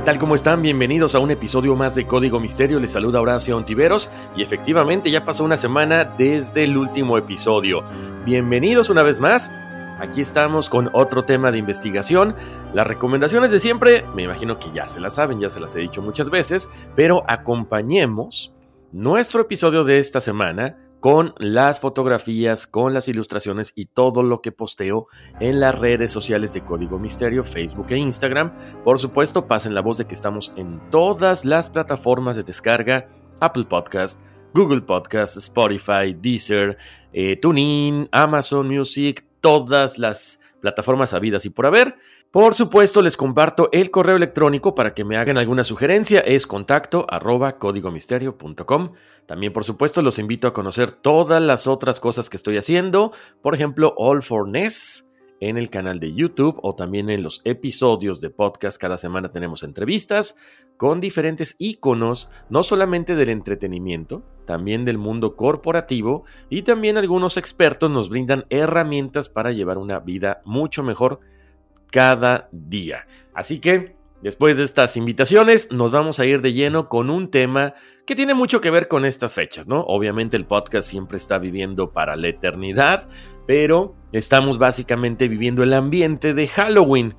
¿Qué tal? ¿Cómo están? Bienvenidos a un episodio más de Código Misterio. Les saluda Horacio Ontiveros y efectivamente ya pasó una semana desde el último episodio. Bienvenidos una vez más. Aquí estamos con otro tema de investigación. Las recomendaciones de siempre, me imagino que ya se las saben, ya se las he dicho muchas veces, pero acompañemos nuestro episodio de esta semana con las fotografías, con las ilustraciones y todo lo que posteo en las redes sociales de Código Misterio, Facebook e Instagram. Por supuesto, pasen la voz de que estamos en todas las plataformas de descarga, Apple Podcast, Google Podcast, Spotify, Deezer, eh, TuneIn, Amazon Music, todas las plataformas habidas y por haber. Por supuesto, les comparto el correo electrónico para que me hagan alguna sugerencia. Es contacto arroba códigomisterio.com. También, por supuesto, los invito a conocer todas las otras cosas que estoy haciendo. Por ejemplo, All for Ness en el canal de YouTube o también en los episodios de podcast. Cada semana tenemos entrevistas con diferentes íconos, no solamente del entretenimiento, también del mundo corporativo y también algunos expertos nos brindan herramientas para llevar una vida mucho mejor cada día. Así que, después de estas invitaciones, nos vamos a ir de lleno con un tema que tiene mucho que ver con estas fechas, ¿no? Obviamente el podcast siempre está viviendo para la eternidad, pero estamos básicamente viviendo el ambiente de Halloween.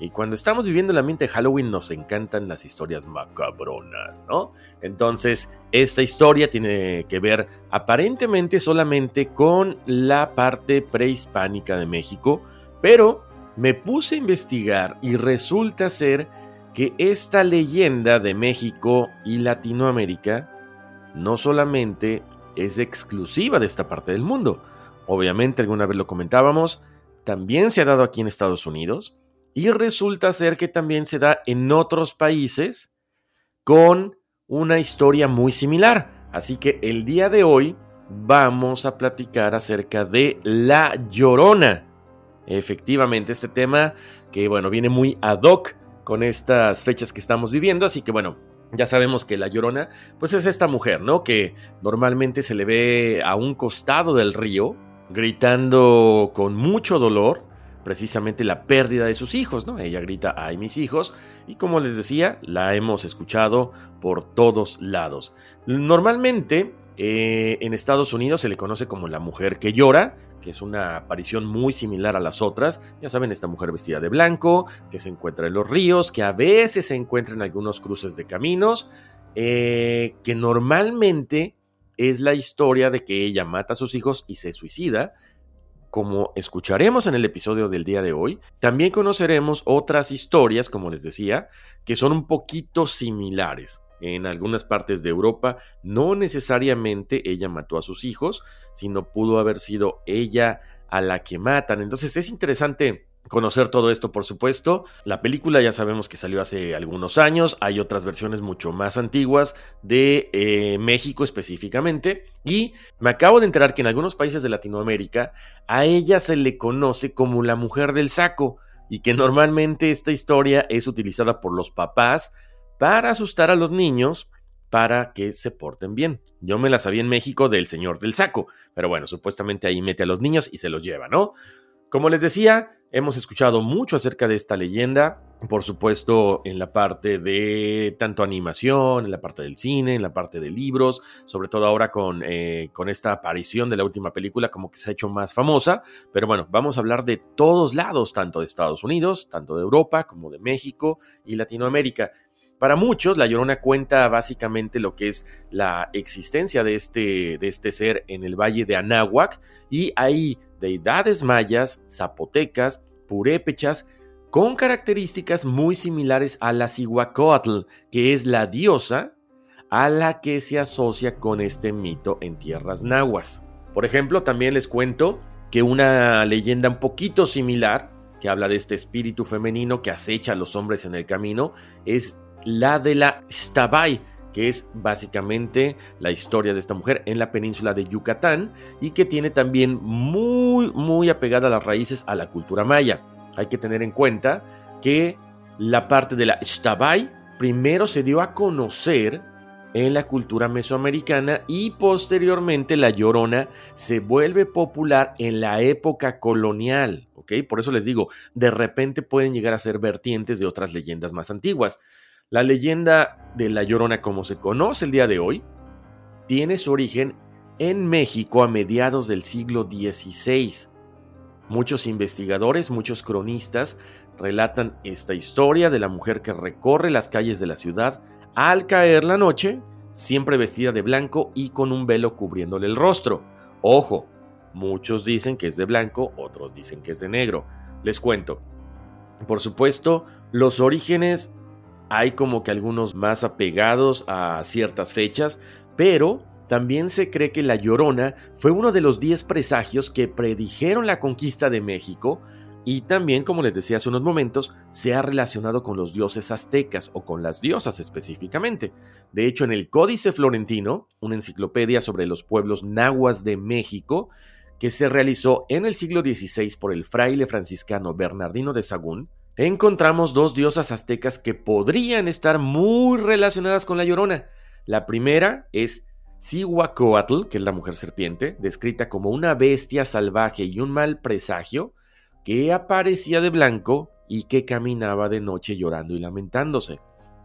Y cuando estamos viviendo el ambiente de Halloween nos encantan las historias macabronas, ¿no? Entonces, esta historia tiene que ver aparentemente solamente con la parte prehispánica de México, pero me puse a investigar y resulta ser que esta leyenda de México y Latinoamérica no solamente es exclusiva de esta parte del mundo, obviamente alguna vez lo comentábamos, también se ha dado aquí en Estados Unidos y resulta ser que también se da en otros países con una historia muy similar. Así que el día de hoy vamos a platicar acerca de La Llorona. Efectivamente, este tema que, bueno, viene muy ad hoc con estas fechas que estamos viviendo, así que, bueno, ya sabemos que la Llorona, pues es esta mujer, ¿no? Que normalmente se le ve a un costado del río, gritando con mucho dolor, precisamente la pérdida de sus hijos, ¿no? Ella grita, ay mis hijos, y como les decía, la hemos escuchado por todos lados. Normalmente eh, en Estados Unidos se le conoce como la mujer que llora, que es una aparición muy similar a las otras. Ya saben, esta mujer vestida de blanco, que se encuentra en los ríos, que a veces se encuentra en algunos cruces de caminos, eh, que normalmente es la historia de que ella mata a sus hijos y se suicida. Como escucharemos en el episodio del día de hoy, también conoceremos otras historias, como les decía, que son un poquito similares en algunas partes de Europa, no necesariamente ella mató a sus hijos, sino pudo haber sido ella a la que matan. Entonces es interesante conocer todo esto, por supuesto. La película ya sabemos que salió hace algunos años, hay otras versiones mucho más antiguas de eh, México específicamente, y me acabo de enterar que en algunos países de Latinoamérica a ella se le conoce como la mujer del saco, y que normalmente esta historia es utilizada por los papás para asustar a los niños para que se porten bien. Yo me la sabía en México del señor del saco, pero bueno, supuestamente ahí mete a los niños y se los lleva, ¿no? Como les decía, hemos escuchado mucho acerca de esta leyenda, por supuesto en la parte de tanto animación, en la parte del cine, en la parte de libros, sobre todo ahora con, eh, con esta aparición de la última película como que se ha hecho más famosa, pero bueno, vamos a hablar de todos lados, tanto de Estados Unidos, tanto de Europa como de México y Latinoamérica. Para muchos, la Llorona cuenta básicamente lo que es la existencia de este, de este ser en el valle de Anáhuac y hay deidades mayas, zapotecas, purépechas, con características muy similares a la Cihuacóatl, que es la diosa a la que se asocia con este mito en tierras nahuas. Por ejemplo, también les cuento que una leyenda un poquito similar que habla de este espíritu femenino que acecha a los hombres en el camino, es la de la Stabai, que es básicamente la historia de esta mujer en la península de Yucatán y que tiene también muy, muy apegada a las raíces a la cultura maya. Hay que tener en cuenta que la parte de la Shtabai primero se dio a conocer en la cultura mesoamericana y posteriormente la llorona se vuelve popular en la época colonial, ¿ok? Por eso les digo, de repente pueden llegar a ser vertientes de otras leyendas más antiguas. La leyenda de La Llorona como se conoce el día de hoy tiene su origen en México a mediados del siglo XVI. Muchos investigadores, muchos cronistas relatan esta historia de la mujer que recorre las calles de la ciudad al caer la noche, siempre vestida de blanco y con un velo cubriéndole el rostro. Ojo, muchos dicen que es de blanco, otros dicen que es de negro. Les cuento. Por supuesto, los orígenes hay como que algunos más apegados a ciertas fechas, pero también se cree que La Llorona fue uno de los 10 presagios que predijeron la conquista de México y también, como les decía hace unos momentos, se ha relacionado con los dioses aztecas o con las diosas específicamente. De hecho, en el Códice Florentino, una enciclopedia sobre los pueblos nahuas de México, que se realizó en el siglo XVI por el fraile franciscano Bernardino de Sagún, encontramos dos diosas aztecas que podrían estar muy relacionadas con la Llorona. La primera es Cihuacóatl, que es la mujer serpiente, descrita como una bestia salvaje y un mal presagio, que aparecía de blanco y que caminaba de noche llorando y lamentándose.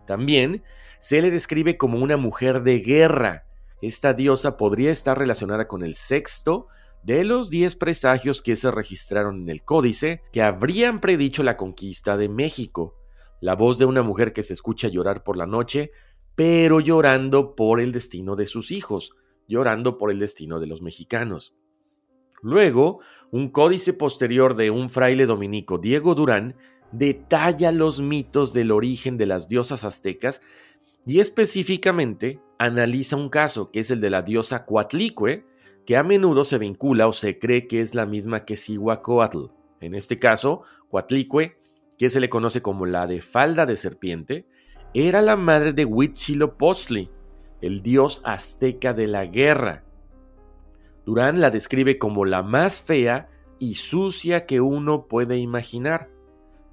También se le describe como una mujer de guerra. Esta diosa podría estar relacionada con el sexto de los 10 presagios que se registraron en el códice que habrían predicho la conquista de México. La voz de una mujer que se escucha llorar por la noche, pero llorando por el destino de sus hijos, llorando por el destino de los mexicanos. Luego, un códice posterior de un fraile dominico, Diego Durán, detalla los mitos del origen de las diosas aztecas y específicamente analiza un caso que es el de la diosa Coatlicue, que a menudo se vincula o se cree que es la misma que Cihuacóatl. En este caso, Coatlicue, que se le conoce como la de falda de serpiente, era la madre de Huitzilopochtli, el dios azteca de la guerra. Durán la describe como la más fea y sucia que uno puede imaginar.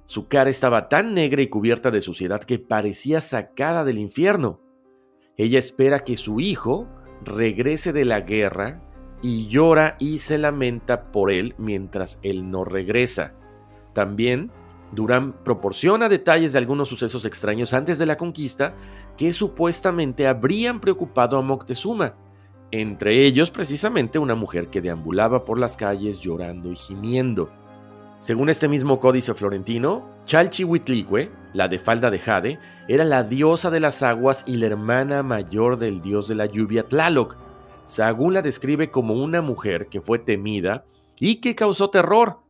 Su cara estaba tan negra y cubierta de suciedad que parecía sacada del infierno. Ella espera que su hijo regrese de la guerra y llora y se lamenta por él mientras él no regresa. También Durán proporciona detalles de algunos sucesos extraños antes de la conquista que supuestamente habrían preocupado a Moctezuma, entre ellos precisamente una mujer que deambulaba por las calles llorando y gimiendo. Según este mismo códice florentino, Chalchihuitlicue, la de falda de jade, era la diosa de las aguas y la hermana mayor del dios de la lluvia Tlaloc, Sagún la describe como una mujer que fue temida y que causó terror.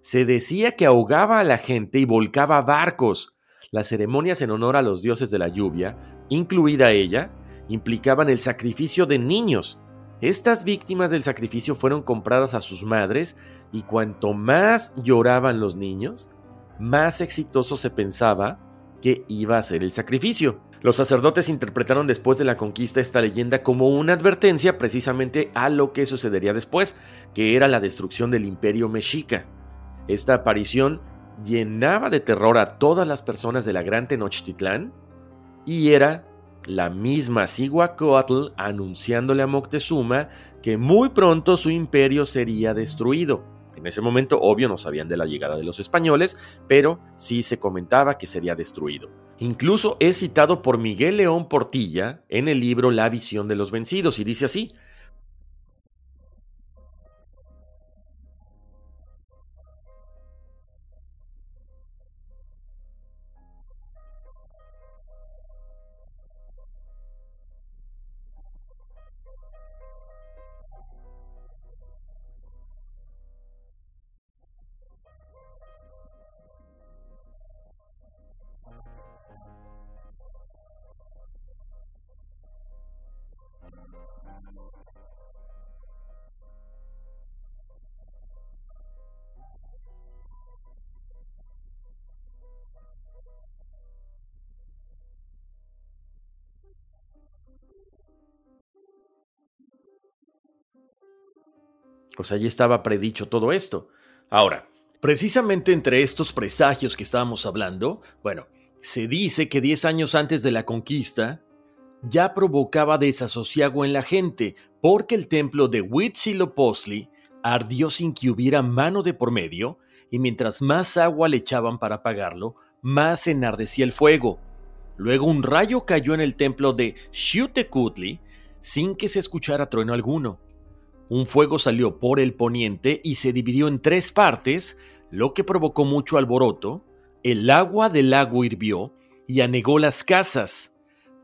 Se decía que ahogaba a la gente y volcaba barcos. Las ceremonias en honor a los dioses de la lluvia, incluida ella, implicaban el sacrificio de niños. Estas víctimas del sacrificio fueron compradas a sus madres y cuanto más lloraban los niños, más exitoso se pensaba que iba a ser el sacrificio. Los sacerdotes interpretaron después de la conquista esta leyenda como una advertencia precisamente a lo que sucedería después, que era la destrucción del imperio mexica. Esta aparición llenaba de terror a todas las personas de la Gran Tenochtitlán y era la misma Cihuacóatl anunciándole a Moctezuma que muy pronto su imperio sería destruido. En ese momento, obvio, no sabían de la llegada de los españoles, pero sí se comentaba que sería destruido. Incluso es citado por Miguel León Portilla en el libro La visión de los vencidos y dice así, Pues allí estaba predicho todo esto. Ahora, precisamente entre estos presagios que estábamos hablando, bueno, se dice que 10 años antes de la conquista, ya provocaba desasosiego en la gente, porque el templo de Huitzilopochtli ardió sin que hubiera mano de por medio, y mientras más agua le echaban para apagarlo, más enardecía el fuego. Luego un rayo cayó en el templo de Xiuhtecutli sin que se escuchara trueno alguno. Un fuego salió por el poniente y se dividió en tres partes, lo que provocó mucho alboroto. El agua del lago hirvió y anegó las casas.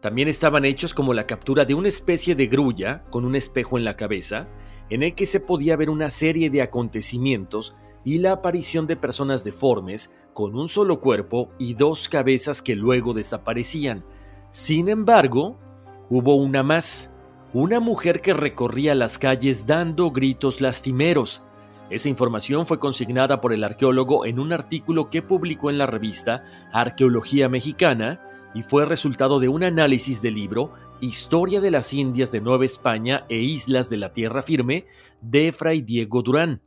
También estaban hechos como la captura de una especie de grulla con un espejo en la cabeza, en el que se podía ver una serie de acontecimientos y la aparición de personas deformes con un solo cuerpo y dos cabezas que luego desaparecían. Sin embargo, hubo una más, una mujer que recorría las calles dando gritos lastimeros. Esa información fue consignada por el arqueólogo en un artículo que publicó en la revista Arqueología Mexicana y fue resultado de un análisis del libro Historia de las Indias de Nueva España e Islas de la Tierra Firme de Fray Diego Durán.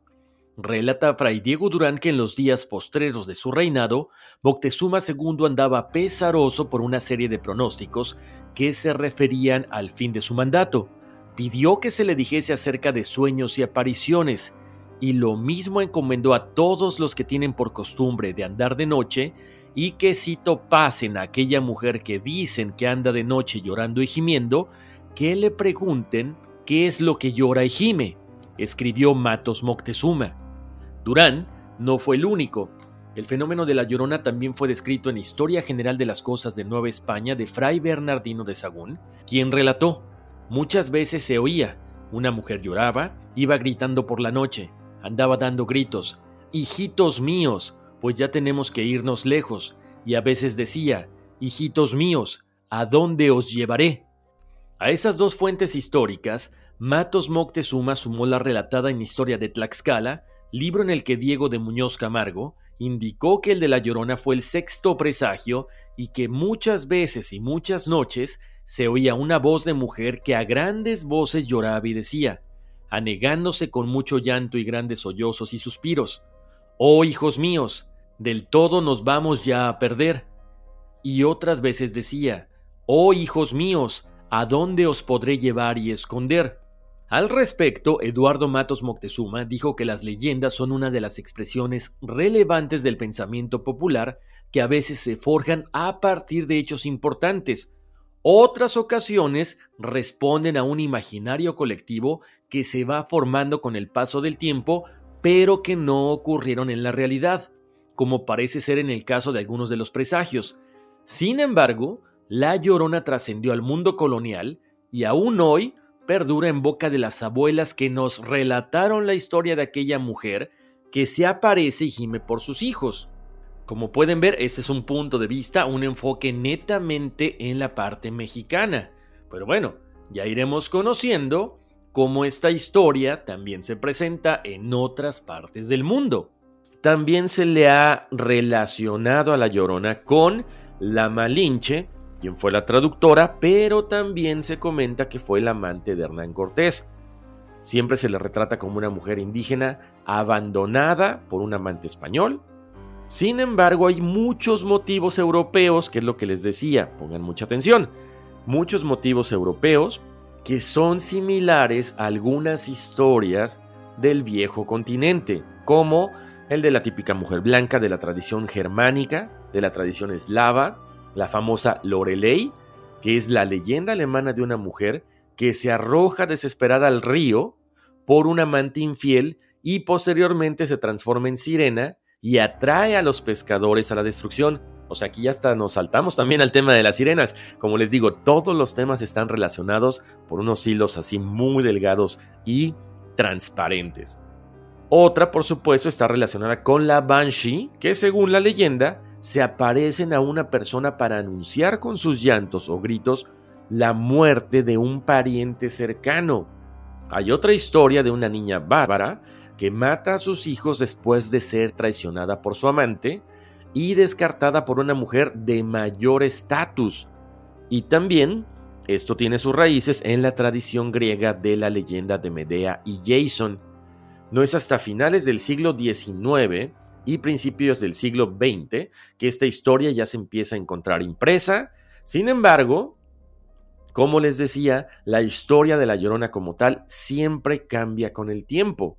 Relata Fray Diego Durán que en los días postreros de su reinado, Moctezuma II andaba pesaroso por una serie de pronósticos que se referían al fin de su mandato. Pidió que se le dijese acerca de sueños y apariciones, y lo mismo encomendó a todos los que tienen por costumbre de andar de noche y que si topasen a aquella mujer que dicen que anda de noche llorando y gimiendo, que le pregunten qué es lo que llora y gime, escribió Matos Moctezuma. Durán no fue el único. El fenómeno de la llorona también fue descrito en Historia General de las Cosas de Nueva España de Fray Bernardino de Sagún, quien relató, muchas veces se oía, una mujer lloraba, iba gritando por la noche, andaba dando gritos, hijitos míos, pues ya tenemos que irnos lejos, y a veces decía, hijitos míos, ¿a dónde os llevaré? A esas dos fuentes históricas, Matos Moctezuma sumó la relatada en Historia de Tlaxcala, libro en el que Diego de Muñoz Camargo indicó que el de la Llorona fue el sexto presagio y que muchas veces y muchas noches se oía una voz de mujer que a grandes voces lloraba y decía, anegándose con mucho llanto y grandes sollozos y suspiros, Oh hijos míos, del todo nos vamos ya a perder. Y otras veces decía, Oh hijos míos, ¿a dónde os podré llevar y esconder? Al respecto, Eduardo Matos Moctezuma dijo que las leyendas son una de las expresiones relevantes del pensamiento popular que a veces se forjan a partir de hechos importantes. Otras ocasiones responden a un imaginario colectivo que se va formando con el paso del tiempo, pero que no ocurrieron en la realidad, como parece ser en el caso de algunos de los presagios. Sin embargo, la llorona trascendió al mundo colonial y aún hoy perdura en boca de las abuelas que nos relataron la historia de aquella mujer que se aparece y gime por sus hijos. Como pueden ver, ese es un punto de vista, un enfoque netamente en la parte mexicana. Pero bueno, ya iremos conociendo cómo esta historia también se presenta en otras partes del mundo. También se le ha relacionado a la Llorona con la Malinche, quien fue la traductora, pero también se comenta que fue la amante de Hernán Cortés. Siempre se le retrata como una mujer indígena abandonada por un amante español. Sin embargo, hay muchos motivos europeos, que es lo que les decía, pongan mucha atención, muchos motivos europeos que son similares a algunas historias del viejo continente, como el de la típica mujer blanca de la tradición germánica, de la tradición eslava, la famosa Lorelei, que es la leyenda alemana de una mujer que se arroja desesperada al río por un amante infiel y posteriormente se transforma en sirena y atrae a los pescadores a la destrucción. O sea, aquí ya hasta nos saltamos también al tema de las sirenas. Como les digo, todos los temas están relacionados por unos hilos así muy delgados y transparentes. Otra, por supuesto, está relacionada con la Banshee, que según la leyenda se aparecen a una persona para anunciar con sus llantos o gritos la muerte de un pariente cercano. Hay otra historia de una niña bárbara que mata a sus hijos después de ser traicionada por su amante y descartada por una mujer de mayor estatus. Y también esto tiene sus raíces en la tradición griega de la leyenda de Medea y Jason. No es hasta finales del siglo XIX y principios del siglo XX que esta historia ya se empieza a encontrar impresa. Sin embargo, como les decía, la historia de La Llorona como tal siempre cambia con el tiempo.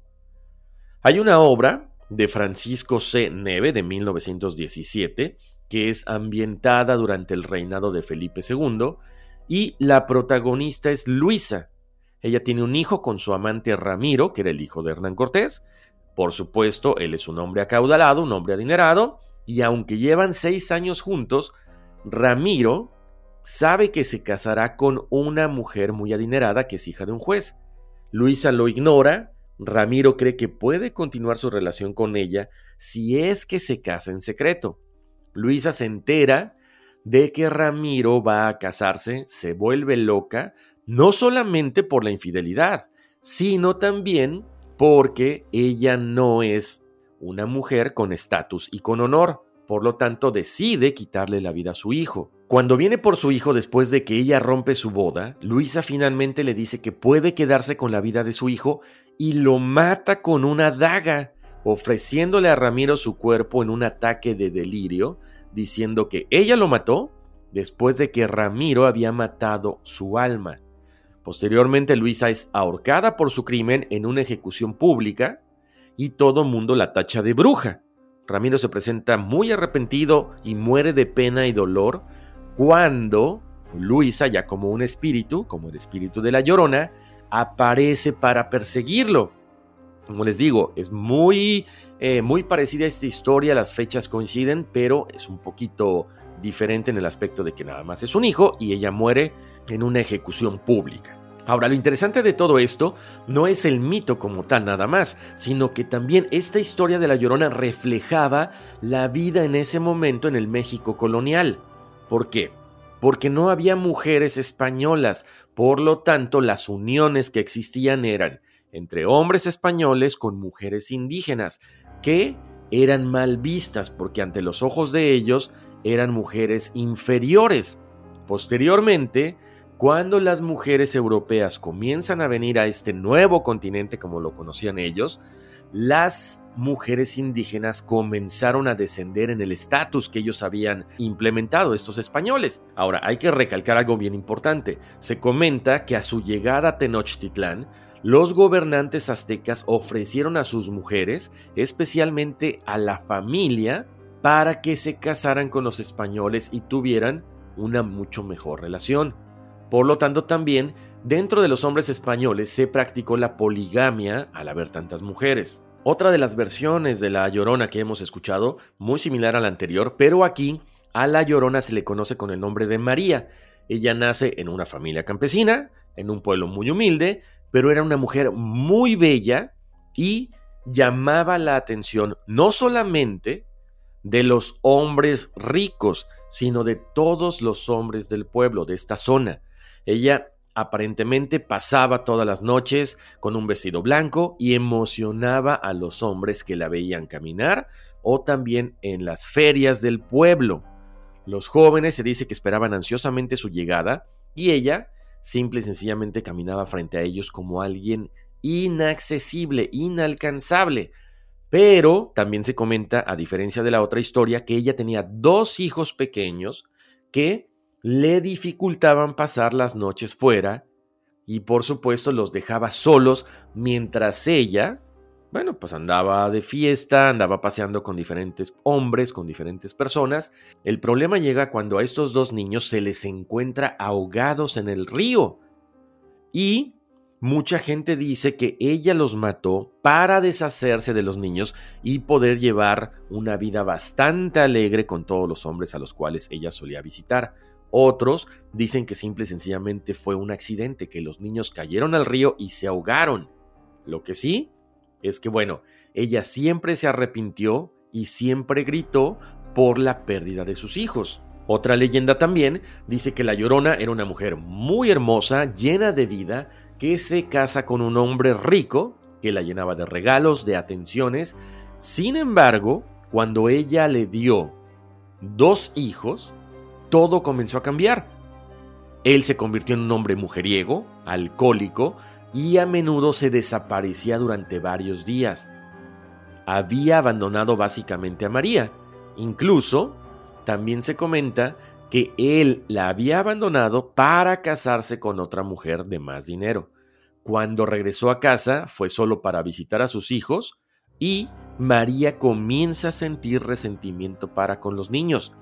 Hay una obra de Francisco C. Neve de 1917 que es ambientada durante el reinado de Felipe II y la protagonista es Luisa. Ella tiene un hijo con su amante Ramiro, que era el hijo de Hernán Cortés. Por supuesto, él es un hombre acaudalado, un hombre adinerado, y aunque llevan seis años juntos, Ramiro sabe que se casará con una mujer muy adinerada que es hija de un juez. Luisa lo ignora, Ramiro cree que puede continuar su relación con ella si es que se casa en secreto. Luisa se entera de que Ramiro va a casarse, se vuelve loca, no solamente por la infidelidad, sino también porque ella no es una mujer con estatus y con honor. Por lo tanto, decide quitarle la vida a su hijo. Cuando viene por su hijo después de que ella rompe su boda, Luisa finalmente le dice que puede quedarse con la vida de su hijo y lo mata con una daga, ofreciéndole a Ramiro su cuerpo en un ataque de delirio, diciendo que ella lo mató después de que Ramiro había matado su alma. Posteriormente Luisa es ahorcada por su crimen en una ejecución pública y todo mundo la tacha de bruja. Ramiro se presenta muy arrepentido y muere de pena y dolor cuando Luisa, ya como un espíritu, como el espíritu de la llorona, aparece para perseguirlo. Como les digo, es muy, eh, muy parecida a esta historia, las fechas coinciden, pero es un poquito diferente en el aspecto de que nada más es un hijo y ella muere en una ejecución pública. Ahora, lo interesante de todo esto no es el mito como tal nada más, sino que también esta historia de la Llorona reflejaba la vida en ese momento en el México colonial. ¿Por qué? Porque no había mujeres españolas, por lo tanto las uniones que existían eran entre hombres españoles con mujeres indígenas, que eran mal vistas porque ante los ojos de ellos eran mujeres inferiores. Posteriormente, cuando las mujeres europeas comienzan a venir a este nuevo continente como lo conocían ellos, las mujeres indígenas comenzaron a descender en el estatus que ellos habían implementado estos españoles. Ahora, hay que recalcar algo bien importante. Se comenta que a su llegada a Tenochtitlán, los gobernantes aztecas ofrecieron a sus mujeres, especialmente a la familia, para que se casaran con los españoles y tuvieran una mucho mejor relación. Por lo tanto, también dentro de los hombres españoles se practicó la poligamia al haber tantas mujeres. Otra de las versiones de la Llorona que hemos escuchado, muy similar a la anterior, pero aquí a la Llorona se le conoce con el nombre de María. Ella nace en una familia campesina, en un pueblo muy humilde, pero era una mujer muy bella y llamaba la atención no solamente de los hombres ricos, sino de todos los hombres del pueblo, de esta zona. Ella aparentemente pasaba todas las noches con un vestido blanco y emocionaba a los hombres que la veían caminar o también en las ferias del pueblo. Los jóvenes se dice que esperaban ansiosamente su llegada y ella simple y sencillamente caminaba frente a ellos como alguien inaccesible, inalcanzable. Pero también se comenta, a diferencia de la otra historia, que ella tenía dos hijos pequeños que le dificultaban pasar las noches fuera y por supuesto los dejaba solos mientras ella, bueno, pues andaba de fiesta, andaba paseando con diferentes hombres, con diferentes personas. El problema llega cuando a estos dos niños se les encuentra ahogados en el río. Y mucha gente dice que ella los mató para deshacerse de los niños y poder llevar una vida bastante alegre con todos los hombres a los cuales ella solía visitar. Otros dicen que simple y sencillamente fue un accidente, que los niños cayeron al río y se ahogaron. Lo que sí es que, bueno, ella siempre se arrepintió y siempre gritó por la pérdida de sus hijos. Otra leyenda también dice que la Llorona era una mujer muy hermosa, llena de vida, que se casa con un hombre rico, que la llenaba de regalos, de atenciones. Sin embargo, cuando ella le dio dos hijos, todo comenzó a cambiar. Él se convirtió en un hombre mujeriego, alcohólico, y a menudo se desaparecía durante varios días. Había abandonado básicamente a María. Incluso también se comenta que él la había abandonado para casarse con otra mujer de más dinero. Cuando regresó a casa fue solo para visitar a sus hijos y María comienza a sentir resentimiento para con los niños.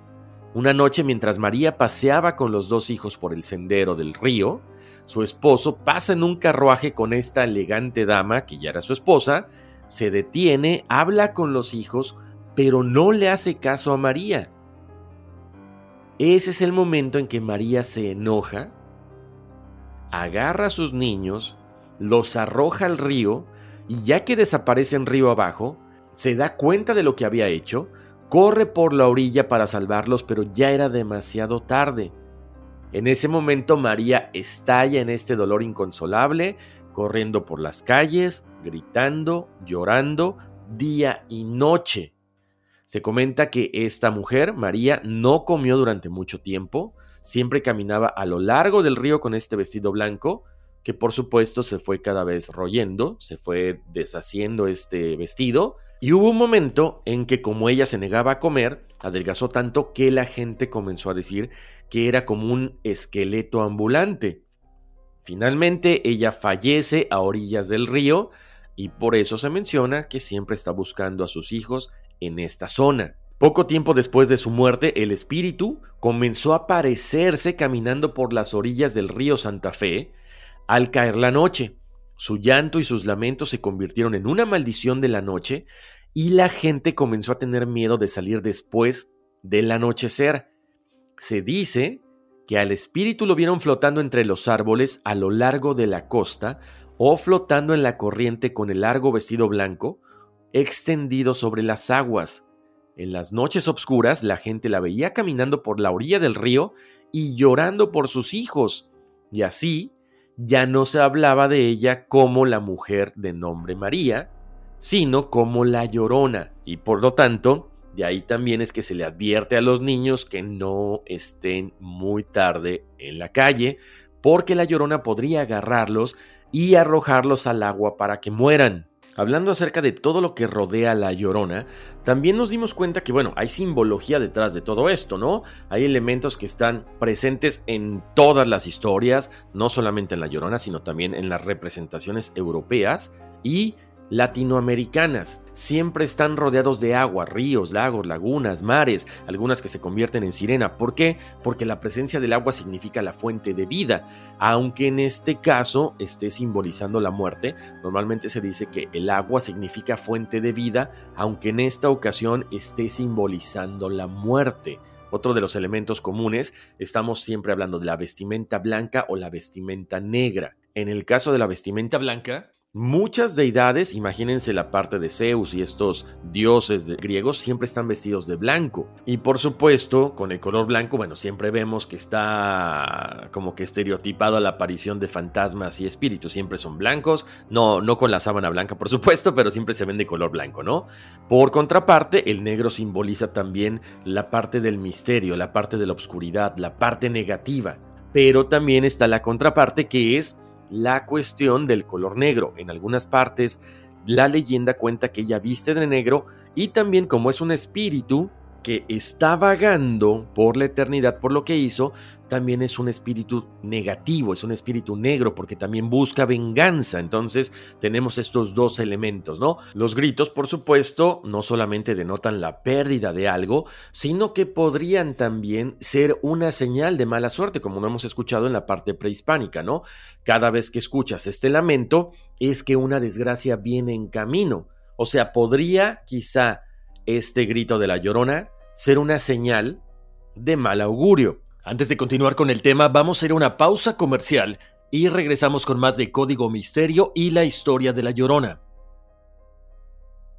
Una noche mientras María paseaba con los dos hijos por el sendero del río, su esposo pasa en un carruaje con esta elegante dama, que ya era su esposa, se detiene, habla con los hijos, pero no le hace caso a María. Ese es el momento en que María se enoja, agarra a sus niños, los arroja al río y ya que desaparece en río abajo, se da cuenta de lo que había hecho, corre por la orilla para salvarlos, pero ya era demasiado tarde. En ese momento María estalla en este dolor inconsolable, corriendo por las calles, gritando, llorando, día y noche. Se comenta que esta mujer, María, no comió durante mucho tiempo, siempre caminaba a lo largo del río con este vestido blanco, que por supuesto se fue cada vez royendo, se fue deshaciendo este vestido, y hubo un momento en que como ella se negaba a comer, adelgazó tanto que la gente comenzó a decir que era como un esqueleto ambulante. Finalmente ella fallece a orillas del río y por eso se menciona que siempre está buscando a sus hijos en esta zona. Poco tiempo después de su muerte, el espíritu comenzó a aparecerse caminando por las orillas del río Santa Fe al caer la noche. Su llanto y sus lamentos se convirtieron en una maldición de la noche y la gente comenzó a tener miedo de salir después del anochecer. Se dice que al espíritu lo vieron flotando entre los árboles a lo largo de la costa o flotando en la corriente con el largo vestido blanco extendido sobre las aguas. En las noches oscuras la gente la veía caminando por la orilla del río y llorando por sus hijos, y así ya no se hablaba de ella como la mujer de nombre María, sino como la llorona, y por lo tanto, de ahí también es que se le advierte a los niños que no estén muy tarde en la calle, porque la llorona podría agarrarlos y arrojarlos al agua para que mueran. Hablando acerca de todo lo que rodea la llorona, también nos dimos cuenta que, bueno, hay simbología detrás de todo esto, ¿no? Hay elementos que están presentes en todas las historias, no solamente en la llorona, sino también en las representaciones europeas y latinoamericanas. Siempre están rodeados de agua, ríos, lagos, lagunas, mares, algunas que se convierten en sirena. ¿Por qué? Porque la presencia del agua significa la fuente de vida. Aunque en este caso esté simbolizando la muerte, normalmente se dice que el agua significa fuente de vida, aunque en esta ocasión esté simbolizando la muerte. Otro de los elementos comunes, estamos siempre hablando de la vestimenta blanca o la vestimenta negra. En el caso de la vestimenta blanca, Muchas deidades, imagínense la parte de Zeus y estos dioses griegos, siempre están vestidos de blanco. Y por supuesto, con el color blanco, bueno, siempre vemos que está como que estereotipado la aparición de fantasmas y espíritus. Siempre son blancos, no, no con la sábana blanca, por supuesto, pero siempre se ven de color blanco, ¿no? Por contraparte, el negro simboliza también la parte del misterio, la parte de la oscuridad, la parte negativa. Pero también está la contraparte que es la cuestión del color negro. En algunas partes, la leyenda cuenta que ella viste de negro y también como es un espíritu que está vagando por la eternidad por lo que hizo, también es un espíritu negativo, es un espíritu negro porque también busca venganza. Entonces tenemos estos dos elementos, ¿no? Los gritos, por supuesto, no solamente denotan la pérdida de algo, sino que podrían también ser una señal de mala suerte, como lo hemos escuchado en la parte prehispánica, ¿no? Cada vez que escuchas este lamento es que una desgracia viene en camino. O sea, podría quizá este grito de la llorona ser una señal de mal augurio. Antes de continuar con el tema, vamos a ir a una pausa comercial y regresamos con más de Código Misterio y la historia de la Llorona.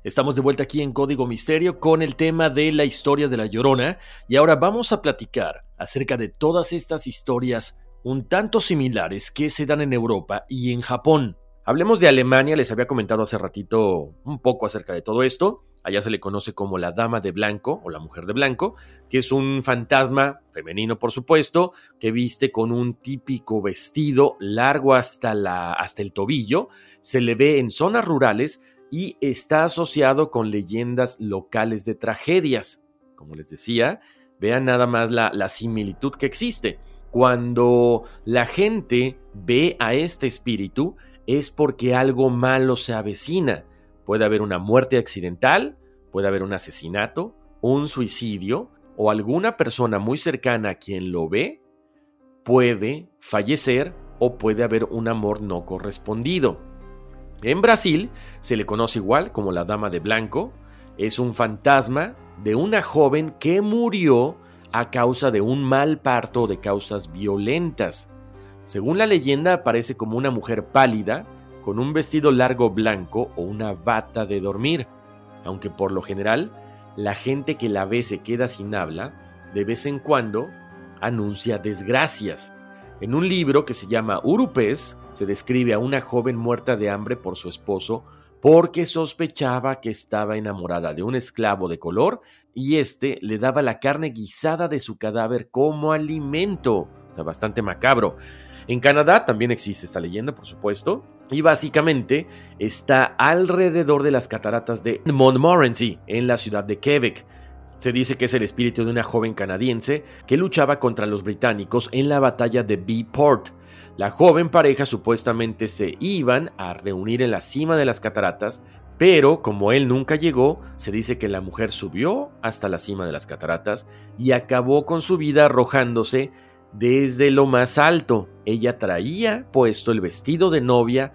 Estamos de vuelta aquí en Código Misterio con el tema de la historia de la Llorona y ahora vamos a platicar acerca de todas estas historias un tanto similares que se dan en Europa y en Japón. Hablemos de Alemania, les había comentado hace ratito un poco acerca de todo esto. Allá se le conoce como la Dama de Blanco o la Mujer de Blanco, que es un fantasma femenino, por supuesto, que viste con un típico vestido largo hasta, la, hasta el tobillo. Se le ve en zonas rurales y está asociado con leyendas locales de tragedias. Como les decía, vean nada más la, la similitud que existe. Cuando la gente ve a este espíritu es porque algo malo se avecina Puede haber una muerte accidental, puede haber un asesinato, un suicidio o alguna persona muy cercana a quien lo ve puede fallecer o puede haber un amor no correspondido. En Brasil se le conoce igual como la Dama de Blanco. Es un fantasma de una joven que murió a causa de un mal parto o de causas violentas. Según la leyenda aparece como una mujer pálida, con un vestido largo blanco o una bata de dormir, aunque por lo general la gente que la ve se queda sin habla, de vez en cuando anuncia desgracias. En un libro que se llama Urupes se describe a una joven muerta de hambre por su esposo porque sospechaba que estaba enamorada de un esclavo de color y éste le daba la carne guisada de su cadáver como alimento. O sea, bastante macabro. En Canadá también existe esta leyenda, por supuesto, y básicamente está alrededor de las cataratas de Montmorency, en la ciudad de Quebec. Se dice que es el espíritu de una joven canadiense que luchaba contra los británicos en la batalla de B-Port. La joven pareja supuestamente se iban a reunir en la cima de las cataratas, pero como él nunca llegó, se dice que la mujer subió hasta la cima de las cataratas y acabó con su vida arrojándose desde lo más alto. Ella traía puesto el vestido de novia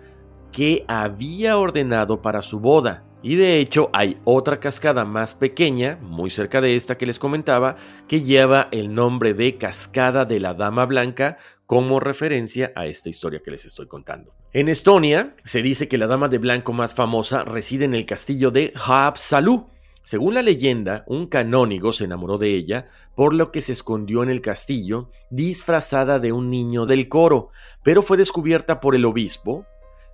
que había ordenado para su boda. Y de hecho hay otra cascada más pequeña, muy cerca de esta que les comentaba, que lleva el nombre de Cascada de la Dama Blanca como referencia a esta historia que les estoy contando. En Estonia se dice que la Dama de Blanco más famosa reside en el castillo de Haapsalu, según la leyenda, un canónigo se enamoró de ella, por lo que se escondió en el castillo, disfrazada de un niño del coro, pero fue descubierta por el obispo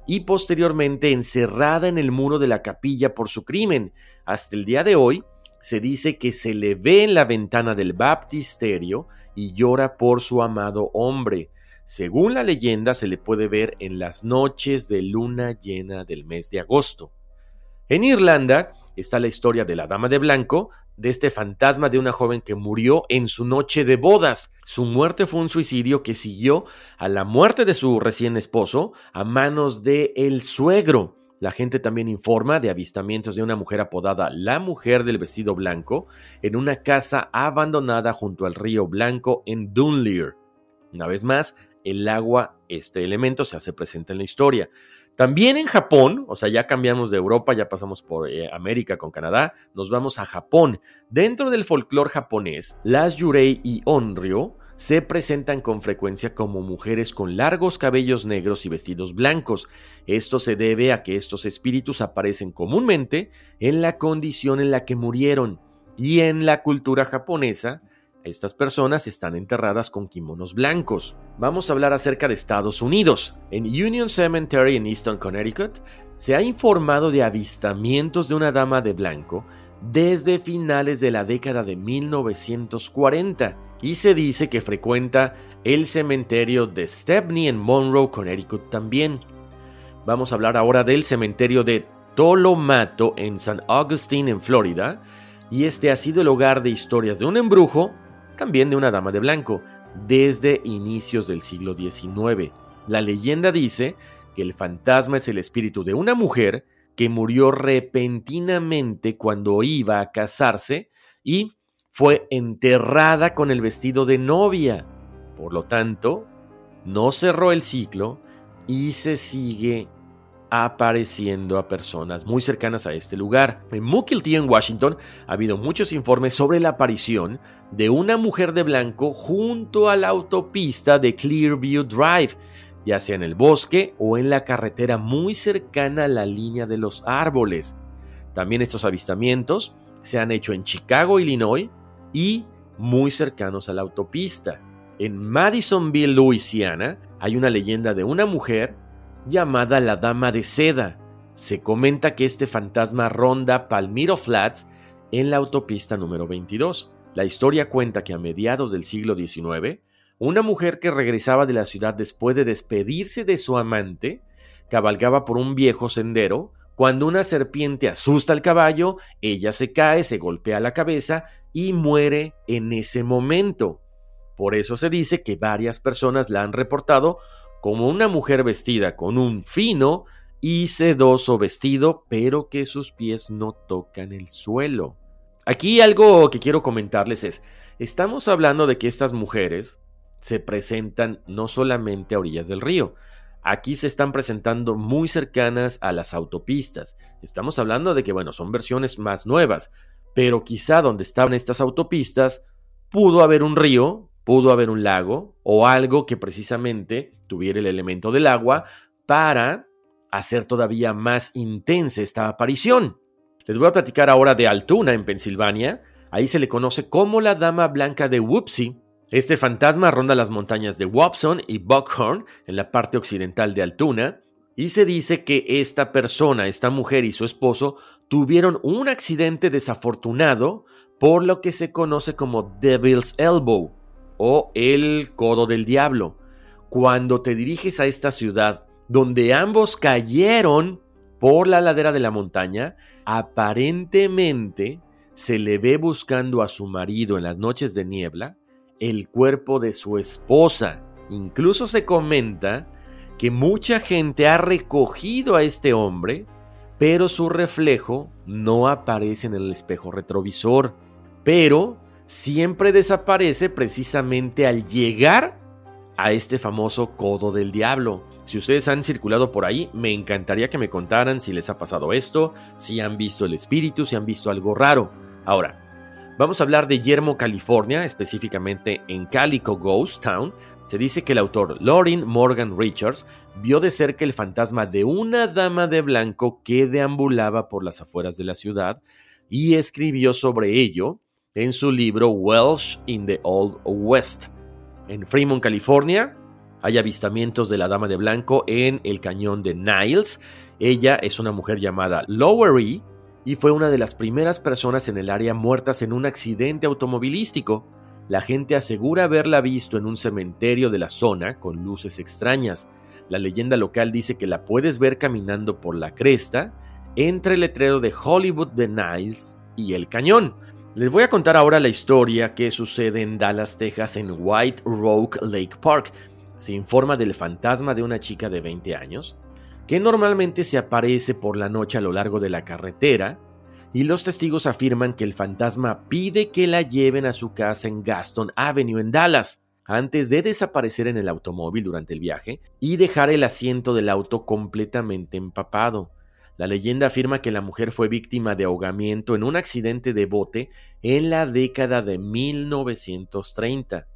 y posteriormente encerrada en el muro de la capilla por su crimen. Hasta el día de hoy, se dice que se le ve en la ventana del baptisterio y llora por su amado hombre. Según la leyenda, se le puede ver en las noches de luna llena del mes de agosto. En Irlanda, está la historia de la Dama de Blanco, de este fantasma de una joven que murió en su noche de bodas. Su muerte fue un suicidio que siguió a la muerte de su recién esposo a manos de el suegro. La gente también informa de avistamientos de una mujer apodada la mujer del vestido blanco en una casa abandonada junto al río Blanco en Dunleer. Una vez más, el agua, este elemento, se hace presente en la historia. También en Japón, o sea, ya cambiamos de Europa, ya pasamos por eh, América con Canadá, nos vamos a Japón. Dentro del folclore japonés, las Yurei y Onryo se presentan con frecuencia como mujeres con largos cabellos negros y vestidos blancos. Esto se debe a que estos espíritus aparecen comúnmente en la condición en la que murieron y en la cultura japonesa estas personas están enterradas con kimonos blancos. Vamos a hablar acerca de Estados Unidos. En Union Cemetery en Easton, Connecticut, se ha informado de avistamientos de una dama de blanco desde finales de la década de 1940 y se dice que frecuenta el cementerio de Stepney en Monroe, Connecticut también. Vamos a hablar ahora del cementerio de Tolomato en San Augustine, en Florida, y este ha sido el hogar de historias de un embrujo también de una dama de blanco, desde inicios del siglo XIX. La leyenda dice que el fantasma es el espíritu de una mujer que murió repentinamente cuando iba a casarse y fue enterrada con el vestido de novia. Por lo tanto, no cerró el ciclo y se sigue apareciendo a personas muy cercanas a este lugar. En Mukilteo, en Washington, ha habido muchos informes sobre la aparición de una mujer de blanco junto a la autopista de Clearview Drive, ya sea en el bosque o en la carretera muy cercana a la línea de los árboles. También estos avistamientos se han hecho en Chicago, Illinois y muy cercanos a la autopista. En Madisonville, Louisiana, hay una leyenda de una mujer llamada la Dama de Seda. Se comenta que este fantasma ronda Palmiro Flats en la autopista número 22. La historia cuenta que a mediados del siglo XIX, una mujer que regresaba de la ciudad después de despedirse de su amante, cabalgaba por un viejo sendero, cuando una serpiente asusta al caballo, ella se cae, se golpea la cabeza y muere en ese momento. Por eso se dice que varias personas la han reportado como una mujer vestida con un fino y sedoso vestido, pero que sus pies no tocan el suelo. Aquí algo que quiero comentarles es, estamos hablando de que estas mujeres se presentan no solamente a orillas del río, aquí se están presentando muy cercanas a las autopistas. Estamos hablando de que, bueno, son versiones más nuevas, pero quizá donde estaban estas autopistas pudo haber un río, pudo haber un lago o algo que precisamente tuviera el elemento del agua para hacer todavía más intensa esta aparición. Les voy a platicar ahora de Altoona, en Pensilvania. Ahí se le conoce como la Dama Blanca de Whoopsie. Este fantasma ronda las montañas de Wobson y Buckhorn en la parte occidental de Altoona. Y se dice que esta persona, esta mujer y su esposo tuvieron un accidente desafortunado por lo que se conoce como Devil's Elbow o el codo del diablo. Cuando te diriges a esta ciudad donde ambos cayeron por la ladera de la montaña, aparentemente se le ve buscando a su marido en las noches de niebla el cuerpo de su esposa. Incluso se comenta que mucha gente ha recogido a este hombre, pero su reflejo no aparece en el espejo retrovisor, pero siempre desaparece precisamente al llegar a este famoso codo del diablo. Si ustedes han circulado por ahí, me encantaría que me contaran si les ha pasado esto, si han visto el espíritu, si han visto algo raro. Ahora, vamos a hablar de Yermo, California, específicamente en Calico Ghost Town. Se dice que el autor Lauren Morgan Richards vio de cerca el fantasma de una dama de blanco que deambulaba por las afueras de la ciudad y escribió sobre ello en su libro Welsh in the Old West. En Fremont, California, hay avistamientos de la Dama de Blanco en el cañón de Niles. Ella es una mujer llamada Lowery y fue una de las primeras personas en el área muertas en un accidente automovilístico. La gente asegura haberla visto en un cementerio de la zona con luces extrañas. La leyenda local dice que la puedes ver caminando por la cresta entre el letrero de Hollywood de Niles y el cañón. Les voy a contar ahora la historia que sucede en Dallas, Texas, en White Rock Lake Park se informa del fantasma de una chica de 20 años, que normalmente se aparece por la noche a lo largo de la carretera, y los testigos afirman que el fantasma pide que la lleven a su casa en Gaston Avenue en Dallas, antes de desaparecer en el automóvil durante el viaje y dejar el asiento del auto completamente empapado. La leyenda afirma que la mujer fue víctima de ahogamiento en un accidente de bote en la década de 1930.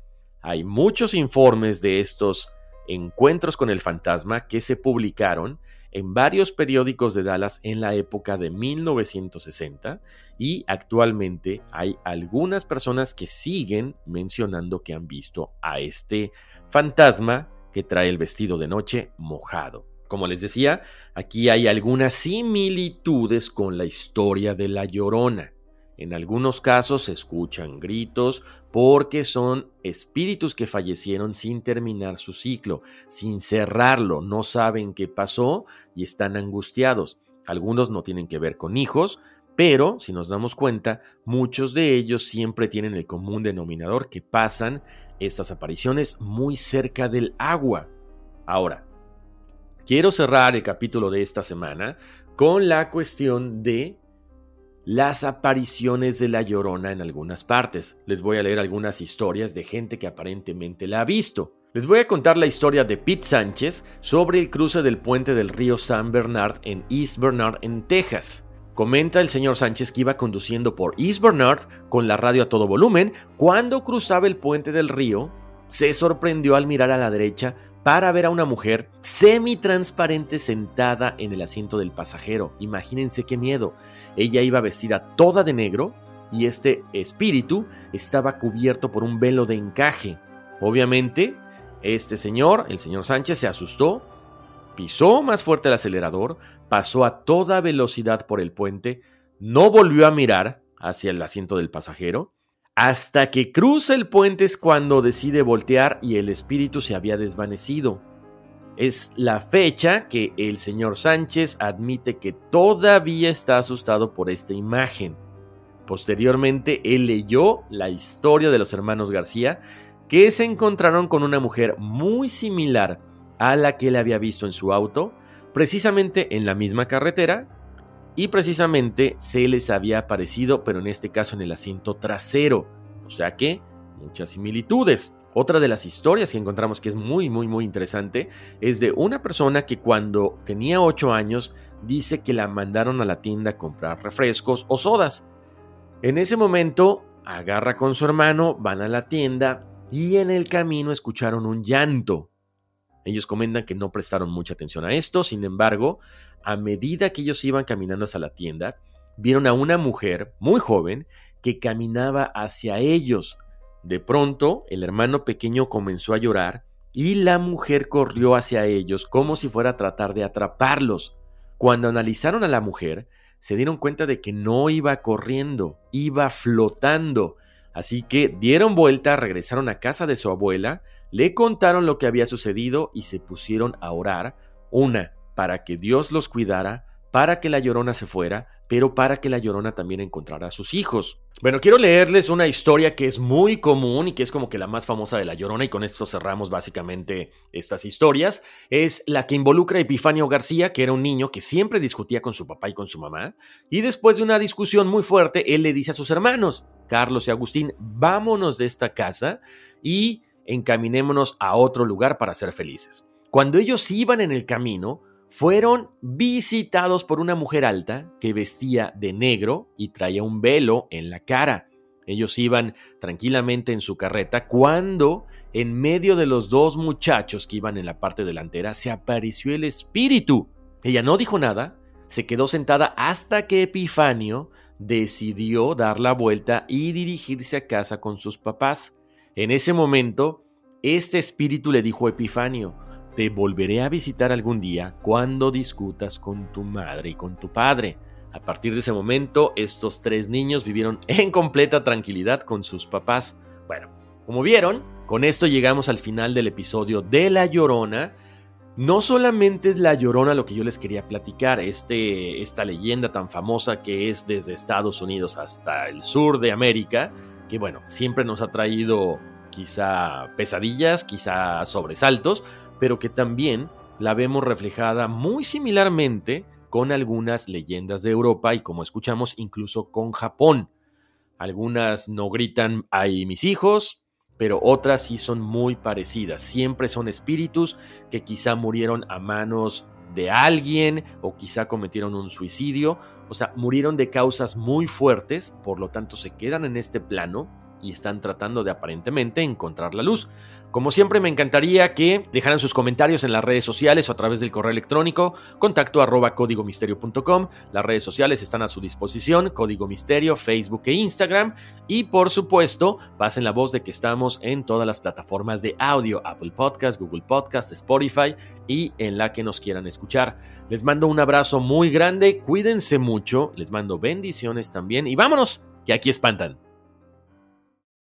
Hay muchos informes de estos encuentros con el fantasma que se publicaron en varios periódicos de Dallas en la época de 1960 y actualmente hay algunas personas que siguen mencionando que han visto a este fantasma que trae el vestido de noche mojado. Como les decía, aquí hay algunas similitudes con la historia de la Llorona. En algunos casos se escuchan gritos porque son espíritus que fallecieron sin terminar su ciclo, sin cerrarlo, no saben qué pasó y están angustiados. Algunos no tienen que ver con hijos, pero si nos damos cuenta, muchos de ellos siempre tienen el común denominador que pasan estas apariciones muy cerca del agua. Ahora, quiero cerrar el capítulo de esta semana con la cuestión de las apariciones de la llorona en algunas partes. Les voy a leer algunas historias de gente que aparentemente la ha visto. Les voy a contar la historia de Pete Sánchez sobre el cruce del puente del río San Bernard en East Bernard, en Texas. Comenta el señor Sánchez que iba conduciendo por East Bernard con la radio a todo volumen. Cuando cruzaba el puente del río, se sorprendió al mirar a la derecha para ver a una mujer semi-transparente sentada en el asiento del pasajero. Imagínense qué miedo. Ella iba vestida toda de negro y este espíritu estaba cubierto por un velo de encaje. Obviamente, este señor, el señor Sánchez, se asustó pisó más fuerte el acelerador, pasó a toda velocidad por el puente, no volvió a mirar hacia el asiento del pasajero, hasta que cruza el puente es cuando decide voltear y el espíritu se había desvanecido. Es la fecha que el señor Sánchez admite que todavía está asustado por esta imagen. Posteriormente, él leyó la historia de los hermanos García, que se encontraron con una mujer muy similar a la que él había visto en su auto, precisamente en la misma carretera, y precisamente se les había aparecido, pero en este caso en el asiento trasero. O sea que muchas similitudes. Otra de las historias que encontramos que es muy, muy, muy interesante es de una persona que cuando tenía 8 años dice que la mandaron a la tienda a comprar refrescos o sodas. En ese momento agarra con su hermano, van a la tienda y en el camino escucharon un llanto. Ellos comentan que no prestaron mucha atención a esto, sin embargo, a medida que ellos iban caminando hacia la tienda, vieron a una mujer muy joven que caminaba hacia ellos. De pronto, el hermano pequeño comenzó a llorar y la mujer corrió hacia ellos como si fuera a tratar de atraparlos. Cuando analizaron a la mujer, se dieron cuenta de que no iba corriendo, iba flotando. Así que dieron vuelta, regresaron a casa de su abuela, le contaron lo que había sucedido y se pusieron a orar, una, para que Dios los cuidara, para que la llorona se fuera, pero para que la llorona también encontrara a sus hijos. Bueno, quiero leerles una historia que es muy común y que es como que la más famosa de la llorona y con esto cerramos básicamente estas historias. Es la que involucra a Epifanio García, que era un niño que siempre discutía con su papá y con su mamá, y después de una discusión muy fuerte, él le dice a sus hermanos, Carlos y Agustín, vámonos de esta casa y encaminémonos a otro lugar para ser felices. Cuando ellos iban en el camino, fueron visitados por una mujer alta que vestía de negro y traía un velo en la cara. Ellos iban tranquilamente en su carreta cuando en medio de los dos muchachos que iban en la parte delantera se apareció el espíritu. Ella no dijo nada, se quedó sentada hasta que Epifanio decidió dar la vuelta y dirigirse a casa con sus papás. En ese momento, este espíritu le dijo a Epifanio, te volveré a visitar algún día cuando discutas con tu madre y con tu padre. A partir de ese momento, estos tres niños vivieron en completa tranquilidad con sus papás. Bueno, como vieron, con esto llegamos al final del episodio de La Llorona. No solamente es La Llorona lo que yo les quería platicar, este, esta leyenda tan famosa que es desde Estados Unidos hasta el sur de América, que bueno, siempre nos ha traído quizá pesadillas, quizá sobresaltos, pero que también la vemos reflejada muy similarmente con algunas leyendas de Europa y como escuchamos incluso con Japón. Algunas no gritan ahí mis hijos, pero otras sí son muy parecidas. Siempre son espíritus que quizá murieron a manos de alguien o quizá cometieron un suicidio, o sea, murieron de causas muy fuertes, por lo tanto se quedan en este plano y están tratando de aparentemente encontrar la luz. Como siempre me encantaría que dejaran sus comentarios en las redes sociales o a través del correo electrónico contacto arroba códigomisterio.com. Las redes sociales están a su disposición, Código Misterio, Facebook e Instagram. Y por supuesto, pasen la voz de que estamos en todas las plataformas de audio, Apple Podcast, Google Podcast, Spotify y en la que nos quieran escuchar. Les mando un abrazo muy grande, cuídense mucho, les mando bendiciones también y vámonos, que aquí espantan.